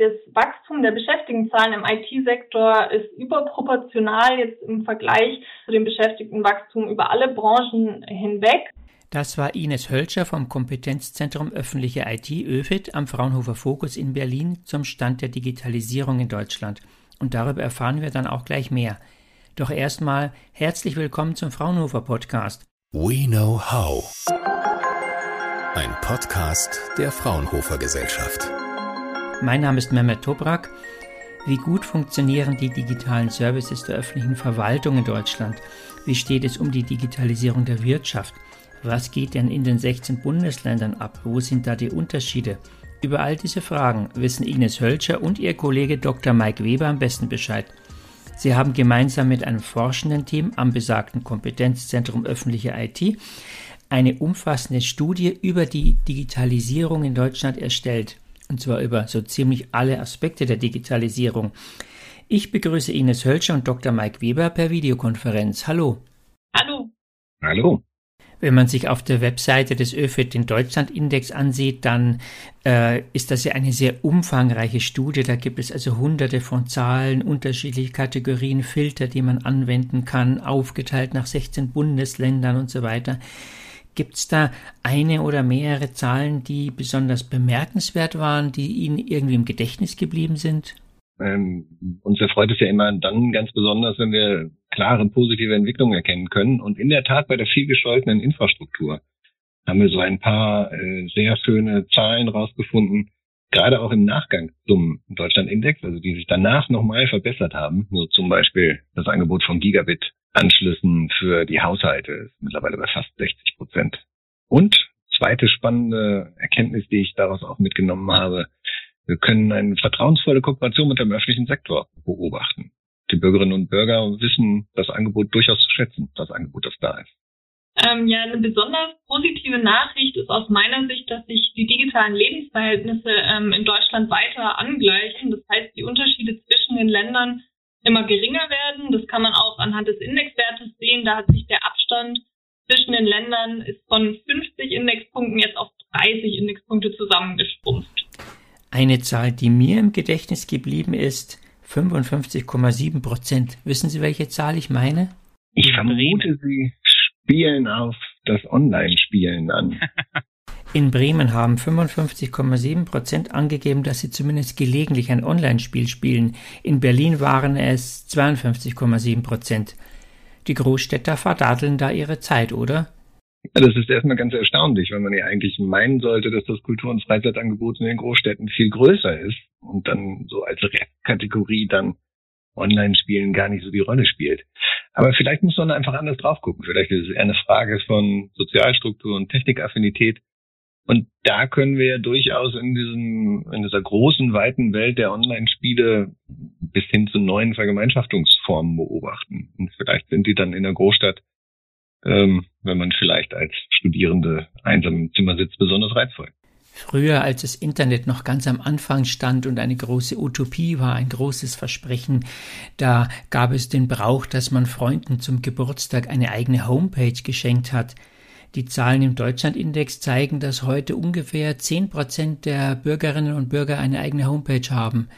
das Wachstum der Beschäftigtenzahlen im IT-Sektor ist überproportional jetzt im Vergleich zu dem Beschäftigtenwachstum über alle Branchen hinweg. Das war Ines Hölscher vom Kompetenzzentrum Öffentliche IT ÖFIT am Fraunhofer Fokus in Berlin zum Stand der Digitalisierung in Deutschland. Und darüber erfahren wir dann auch gleich mehr. Doch erstmal herzlich willkommen zum Fraunhofer Podcast. We Know How. Ein Podcast der Fraunhofer Gesellschaft. Mein Name ist Mehmet Toprak. Wie gut funktionieren die digitalen Services der öffentlichen Verwaltung in Deutschland? Wie steht es um die Digitalisierung der Wirtschaft? Was geht denn in den 16 Bundesländern ab? Wo sind da die Unterschiede? Über all diese Fragen wissen Ines Hölscher und ihr Kollege Dr. Mike Weber am besten Bescheid. Sie haben gemeinsam mit einem forschenden Team am besagten Kompetenzzentrum öffentliche IT eine umfassende Studie über die Digitalisierung in Deutschland erstellt und zwar über so ziemlich alle Aspekte der Digitalisierung. Ich begrüße Ines Hölscher und Dr. Mike Weber per Videokonferenz. Hallo. Hallo. Hallo. Wenn man sich auf der Webseite des ÖFIT den Deutschlandindex ansieht, dann äh, ist das ja eine sehr umfangreiche Studie. Da gibt es also hunderte von Zahlen, unterschiedliche Kategorien, Filter, die man anwenden kann, aufgeteilt nach 16 Bundesländern und so weiter. Gibt es da eine oder mehrere Zahlen, die besonders bemerkenswert waren, die Ihnen irgendwie im Gedächtnis geblieben sind? Ähm, uns erfreut es ja immer dann ganz besonders, wenn wir klare positive Entwicklungen erkennen können. Und in der Tat bei der viel gescholtenen Infrastruktur haben wir so ein paar äh, sehr schöne Zahlen rausgefunden, gerade auch im Nachgang zum Deutschland-Index, also die sich danach nochmal verbessert haben. Nur zum Beispiel das Angebot von Gigabit Anschlüssen für die Haushalte ist mittlerweile bei fast 60 Prozent. Und zweite spannende Erkenntnis, die ich daraus auch mitgenommen habe, wir können eine vertrauensvolle Kooperation mit dem öffentlichen Sektor beobachten. Die Bürgerinnen und Bürger wissen das Angebot durchaus zu schätzen, das Angebot, das da ist. Ähm, ja, eine besonders positive Nachricht ist aus meiner Sicht, dass sich die digitalen Lebensverhältnisse ähm, in Deutschland weiter angleichen. Das heißt, die Unterschiede zwischen den Ländern immer geringer werden. Das kann man auch anhand des Indexwertes sehen. Da hat sich der Abstand zwischen den Ländern ist von 50 Indexpunkten jetzt auf 30 Indexpunkte zusammengeschrumpft. Eine Zahl, die mir im Gedächtnis geblieben ist, 55,7 Prozent. Wissen Sie, welche Zahl ich meine? Ich vermute, Sie spielen auf das Online-Spielen an. In Bremen haben 55,7 Prozent angegeben, dass sie zumindest gelegentlich ein Online-Spiel spielen. In Berlin waren es 52,7 Prozent. Die Großstädter verdadeln da ihre Zeit, oder? Ja, das ist erstmal ganz erstaunlich, weil man ja eigentlich meinen sollte, dass das Kultur- und Freizeitangebot in den Großstädten viel größer ist und dann so als Restkategorie dann Online-Spielen gar nicht so die Rolle spielt. Aber vielleicht muss man einfach anders drauf gucken. Vielleicht ist es eher eine Frage von Sozialstruktur und Technikaffinität und da können wir ja durchaus in diesem, in dieser großen, weiten Welt der Online-Spiele bis hin zu neuen Vergemeinschaftungsformen beobachten. Und vielleicht sind die dann in der Großstadt, ähm, wenn man vielleicht als Studierende einsam im Zimmer sitzt, besonders reizvoll. Früher, als das Internet noch ganz am Anfang stand und eine große Utopie war, ein großes Versprechen, da gab es den Brauch, dass man Freunden zum Geburtstag eine eigene Homepage geschenkt hat. Die Zahlen im Deutschlandindex zeigen, dass heute ungefähr 10 Prozent der Bürgerinnen und Bürger eine eigene Homepage haben.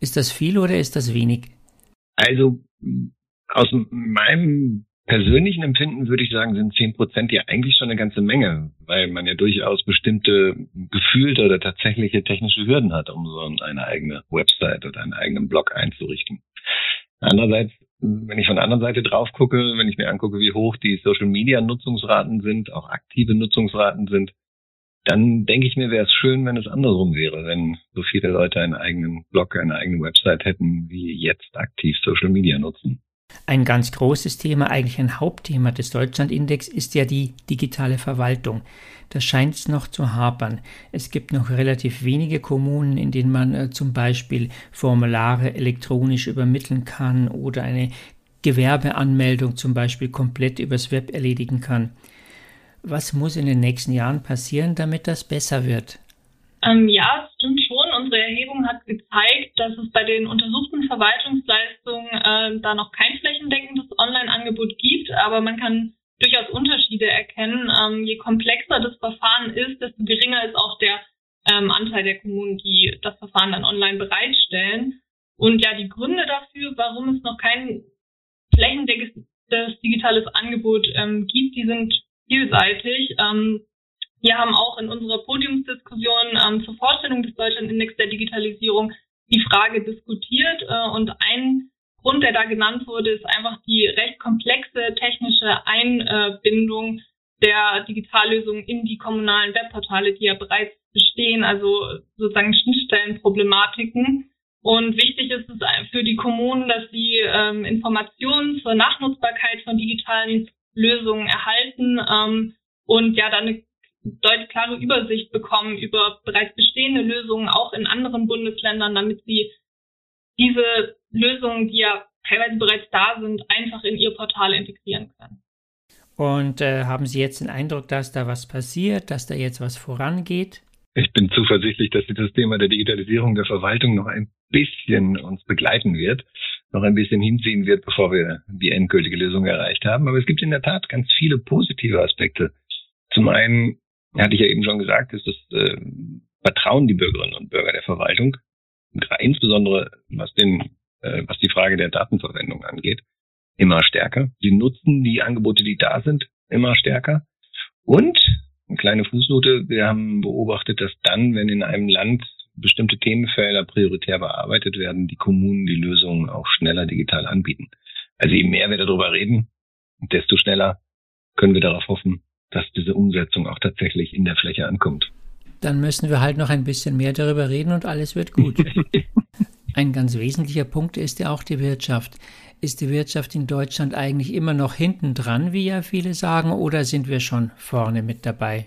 Ist das viel oder ist das wenig? Also aus meinem persönlichen Empfinden würde ich sagen, sind 10 Prozent ja eigentlich schon eine ganze Menge, weil man ja durchaus bestimmte gefühlte oder tatsächliche technische Hürden hat, um so eine eigene Website oder einen eigenen Blog einzurichten. Andererseits wenn ich von der anderen Seite drauf gucke, wenn ich mir angucke, wie hoch die Social Media Nutzungsraten sind, auch aktive Nutzungsraten sind, dann denke ich mir, wäre es schön, wenn es andersrum wäre, wenn so viele Leute einen eigenen Blog, eine eigene Website hätten, wie jetzt aktiv Social Media nutzen. Ein ganz großes Thema, eigentlich ein Hauptthema des Deutschlandindex ist ja die digitale Verwaltung. Da scheint es noch zu hapern. Es gibt noch relativ wenige Kommunen, in denen man äh, zum Beispiel Formulare elektronisch übermitteln kann oder eine Gewerbeanmeldung zum Beispiel komplett übers Web erledigen kann. Was muss in den nächsten Jahren passieren, damit das besser wird? Ähm, ja, es stimmt schon. Unsere Erhebung hat gezeigt, dass es bei den untersuchten Verwaltungsleistungen äh, da noch kein flächendeckendes Online-Angebot gibt, aber man kann durchaus Unterschiede erkennen. Ähm, je komplexer das Verfahren ist, desto geringer ist auch der ähm, Anteil der Kommunen, die das Verfahren dann online bereitstellen. Und ja, die Gründe dafür, warum es noch kein flächendeckendes digitales Angebot ähm, gibt, die sind vielseitig. Ähm, wir haben auch in unserer Podiumsdiskussion ähm, zur Vorstellung des Deutschlandindex der Digitalisierung die Frage diskutiert. Äh, und ein Grund, der da genannt wurde, ist einfach die recht komplexe technische Einbindung der Digitallösungen in die kommunalen Webportale, die ja bereits bestehen, also sozusagen Schnittstellenproblematiken. Und wichtig ist es für die Kommunen, dass sie ähm, Informationen zur Nachnutzbarkeit von digitalen Lösungen erhalten ähm, und ja dann eine deutlich klare Übersicht bekommen über bereits bestehende Lösungen auch in anderen Bundesländern, damit sie diese Lösungen, die ja teilweise bereits da sind, einfach in ihr Portal integrieren können. Und äh, haben Sie jetzt den Eindruck, dass da was passiert, dass da jetzt was vorangeht? Ich bin zuversichtlich, dass das Thema der Digitalisierung der Verwaltung noch ein bisschen uns begleiten wird, noch ein bisschen hinziehen wird, bevor wir die endgültige Lösung erreicht haben. Aber es gibt in der Tat ganz viele positive Aspekte. Zum einen, hatte ich ja eben schon gesagt, ist das äh, Vertrauen die Bürgerinnen und Bürger der Verwaltung, insbesondere was den, äh, was die Frage der Datenverwendung angeht, immer stärker. Sie nutzen die Angebote, die da sind, immer stärker. Und eine kleine Fußnote, wir haben beobachtet, dass dann, wenn in einem Land bestimmte Themenfelder prioritär bearbeitet werden, die Kommunen die Lösungen auch schneller digital anbieten. Also je mehr wir darüber reden, desto schneller können wir darauf hoffen, dass diese Umsetzung auch tatsächlich in der Fläche ankommt. Dann müssen wir halt noch ein bisschen mehr darüber reden und alles wird gut. ein ganz wesentlicher Punkt ist ja auch die Wirtschaft. Ist die Wirtschaft in Deutschland eigentlich immer noch hinten dran, wie ja viele sagen, oder sind wir schon vorne mit dabei?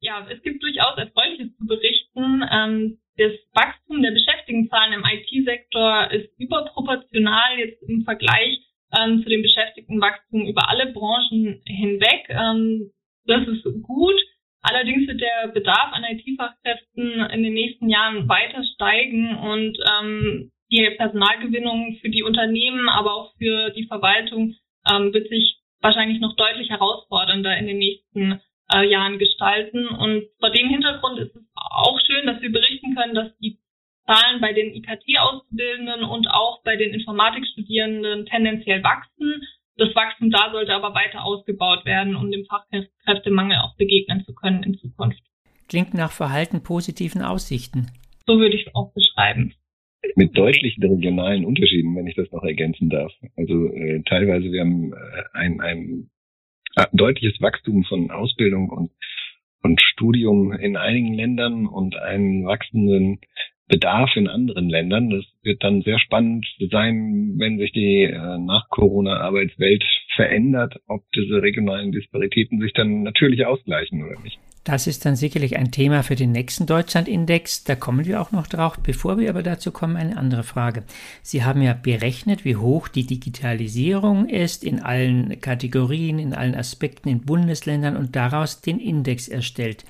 Ja, es gibt durchaus Erfreuliches zu berichten. Ähm, das Wachstum der Beschäftigtenzahlen im IT-Sektor ist überproportional jetzt im Vergleich ähm, zu dem Beschäftigtenwachstum über alle Branchen hinweg. Das ist gut. Allerdings wird der Bedarf an IT-Fachkräften in den nächsten Jahren weiter steigen und ähm, die Personalgewinnung für die Unternehmen, aber auch für die Verwaltung ähm, wird sich wahrscheinlich noch deutlich herausfordernder in den nächsten äh, Jahren gestalten. Und vor dem Hintergrund ist es auch schön, dass wir berichten können, dass die Zahlen bei den IKT-Auszubildenden und auch bei den Informatikstudierenden tendenziell wachsen. Das Wachstum da sollte aber weiter ausgebaut werden, um dem Fachkräftemangel auch begegnen zu können in Zukunft. Klingt nach verhalten positiven Aussichten. So würde ich es auch beschreiben mit deutlichen regionalen Unterschieden, wenn ich das noch ergänzen darf. Also äh, teilweise wir haben äh, ein, ein äh, deutliches Wachstum von Ausbildung und, und Studium in einigen Ländern und einen wachsenden Bedarf in anderen Ländern. Das wird dann sehr spannend sein, wenn sich die äh, Nach-Corona-Arbeitswelt verändert, ob diese regionalen Disparitäten sich dann natürlich ausgleichen oder nicht. Das ist dann sicherlich ein Thema für den nächsten Deutschlandindex. Da kommen wir auch noch drauf. Bevor wir aber dazu kommen, eine andere Frage. Sie haben ja berechnet, wie hoch die Digitalisierung ist in allen Kategorien, in allen Aspekten in Bundesländern und daraus den Index erstellt.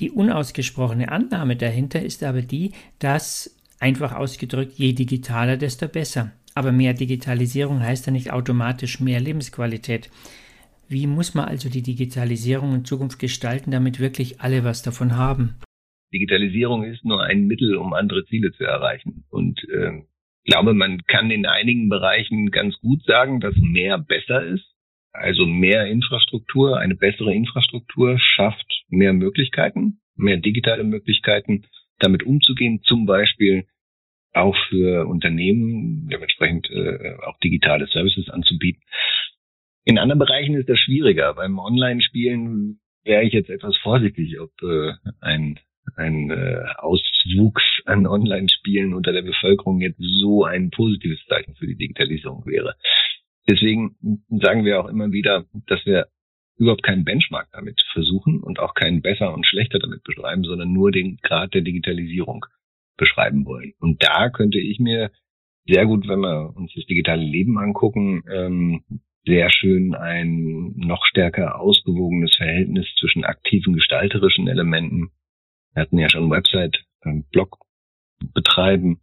Die unausgesprochene Annahme dahinter ist aber die, dass einfach ausgedrückt, je digitaler, desto besser. Aber mehr Digitalisierung heißt ja nicht automatisch mehr Lebensqualität. Wie muss man also die Digitalisierung in Zukunft gestalten, damit wirklich alle was davon haben? Digitalisierung ist nur ein Mittel, um andere Ziele zu erreichen. Und äh, ich glaube, man kann in einigen Bereichen ganz gut sagen, dass mehr besser ist. Also mehr Infrastruktur, eine bessere Infrastruktur schafft mehr Möglichkeiten, mehr digitale Möglichkeiten, damit umzugehen, zum Beispiel auch für Unternehmen, dementsprechend äh, auch digitale Services anzubieten. In anderen Bereichen ist das schwieriger. Beim Online-Spielen wäre ich jetzt etwas vorsichtig, ob äh, ein, ein äh, Auswuchs an Online-Spielen unter der Bevölkerung jetzt so ein positives Zeichen für die Digitalisierung wäre. Deswegen sagen wir auch immer wieder, dass wir überhaupt keinen Benchmark damit versuchen und auch keinen besser und schlechter damit beschreiben, sondern nur den Grad der Digitalisierung beschreiben wollen. Und da könnte ich mir sehr gut, wenn wir uns das digitale Leben angucken, ähm, sehr schön ein noch stärker ausgewogenes Verhältnis zwischen aktiven gestalterischen Elementen. Wir hatten ja schon Website, ähm, Blog betreiben,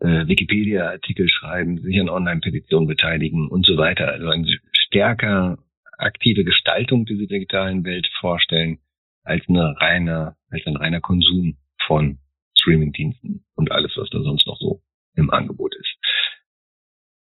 äh, Wikipedia-Artikel schreiben, sich an Online-Petitionen beteiligen und so weiter. Also eine stärker aktive Gestaltung dieser digitalen Welt vorstellen als eine reine, als ein reiner Konsum von Streamingdiensten und alles, was da sonst noch so im Angebot ist.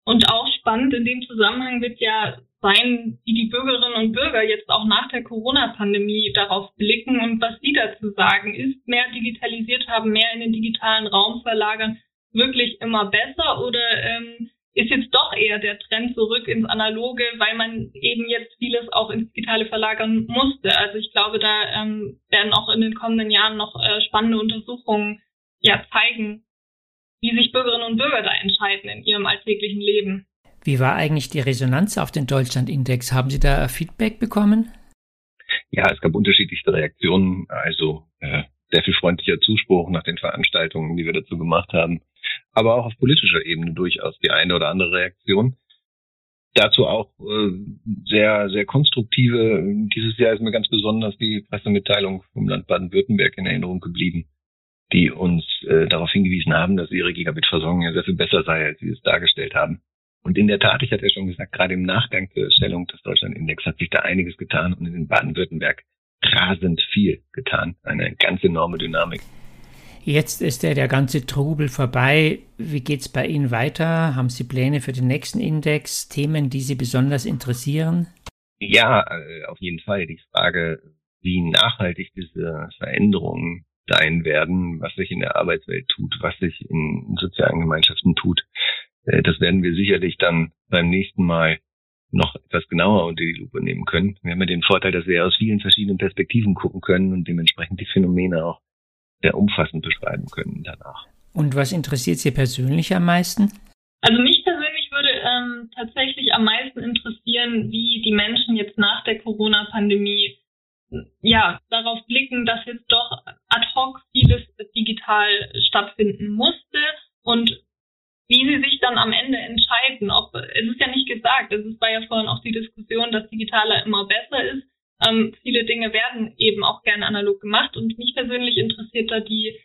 Und auch spannend in dem Zusammenhang wird ja sein, wie die Bürgerinnen und Bürger jetzt auch nach der Corona-Pandemie darauf blicken und was sie dazu sagen. Ist mehr digitalisiert haben, mehr in den digitalen Raum verlagern, wirklich immer besser oder ähm, ist jetzt doch eher der Trend zurück ins Analoge, weil man eben jetzt vieles auch ins Digitale verlagern musste. Also ich glaube, da ähm, werden auch in den kommenden Jahren noch äh, spannende Untersuchungen ja zeigen, wie sich Bürgerinnen und Bürger da entscheiden in ihrem alltäglichen Leben. Wie war eigentlich die Resonanz auf den Deutschland-Index? Haben Sie da Feedback bekommen? Ja, es gab unterschiedlichste Reaktionen. Also äh, sehr viel freundlicher Zuspruch nach den Veranstaltungen, die wir dazu gemacht haben aber auch auf politischer Ebene durchaus die eine oder andere Reaktion. Dazu auch äh, sehr, sehr konstruktive. Dieses Jahr ist mir ganz besonders die Pressemitteilung vom Land Baden-Württemberg in Erinnerung geblieben, die uns äh, darauf hingewiesen haben, dass ihre Gigabit-Versorgung ja sehr viel besser sei, als sie es dargestellt haben. Und in der Tat, ich hatte ja schon gesagt, gerade im Nachgang zur Erstellung des Deutschland-Index hat sich da einiges getan und in Baden-Württemberg rasend viel getan. Eine ganz enorme Dynamik. Jetzt ist der, der ganze Trubel vorbei. Wie geht es bei Ihnen weiter? Haben Sie Pläne für den nächsten Index? Themen, die Sie besonders interessieren? Ja, äh, auf jeden Fall. Die Frage, wie nachhaltig diese Veränderungen sein werden, was sich in der Arbeitswelt tut, was sich in sozialen Gemeinschaften tut, äh, das werden wir sicherlich dann beim nächsten Mal noch etwas genauer unter die Lupe nehmen können. Wir haben ja den Vorteil, dass wir aus vielen verschiedenen Perspektiven gucken können und dementsprechend die Phänomene auch sehr umfassend beschreiben können danach. Und was interessiert Sie persönlich am meisten? Also mich persönlich würde ähm, tatsächlich am meisten interessieren, wie die Menschen jetzt nach der Corona-Pandemie ja darauf blicken, dass jetzt doch ad hoc vieles digital stattfinden musste und wie sie sich dann am Ende entscheiden. Ob es ist ja nicht gesagt, es war ja vorhin auch die Diskussion, dass digitaler immer besser ist. Ähm, viele Dinge werden eben auch gerne analog gemacht und mich persönlich interessiert da die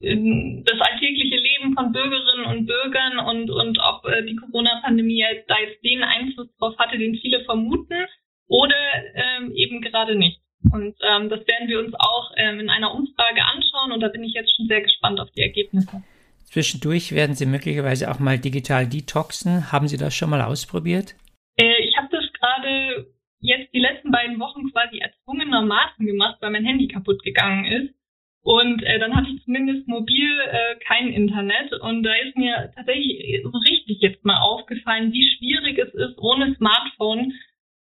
ähm, das alltägliche Leben von Bürgerinnen und Bürgern und, und ob äh, die Corona-Pandemie da jetzt den Einfluss drauf hatte, den viele vermuten, oder ähm, eben gerade nicht. Und ähm, das werden wir uns auch ähm, in einer Umfrage anschauen und da bin ich jetzt schon sehr gespannt auf die Ergebnisse. Zwischendurch werden Sie möglicherweise auch mal digital detoxen. Haben Sie das schon mal ausprobiert? Äh, ich habe das gerade jetzt die letzten beiden Wochen quasi erzwungenermaßen gemacht, weil mein Handy kaputt gegangen ist. Und äh, dann hatte ich zumindest mobil äh, kein Internet. Und da ist mir tatsächlich so richtig jetzt mal aufgefallen, wie schwierig es ist, ohne Smartphone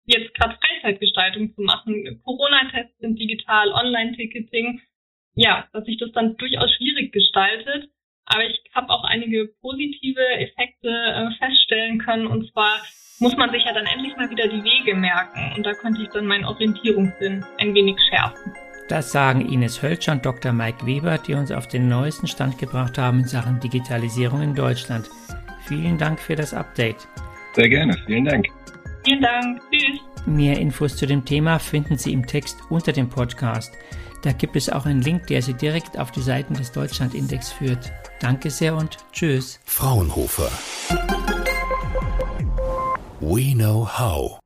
jetzt gerade Freizeitgestaltung zu machen. Corona-Tests sind digital, Online-Ticketing. Ja, dass sich das dann durchaus schwierig gestaltet. Aber ich habe auch einige positive Effekte äh, feststellen können. Und zwar muss man sich ja dann endlich mal wieder die Wege merken. Und da konnte ich dann meinen Orientierungssinn ein wenig schärfen. Das sagen Ines Hölscher und Dr. Mike Weber, die uns auf den neuesten Stand gebracht haben in Sachen Digitalisierung in Deutschland. Vielen Dank für das Update. Sehr gerne, vielen Dank. Vielen Dank, tschüss. Mehr Infos zu dem Thema finden Sie im Text unter dem Podcast. Da gibt es auch einen Link, der Sie direkt auf die Seiten des Deutschlandindex führt. Danke sehr und tschüss. Fraunhofer. We know how.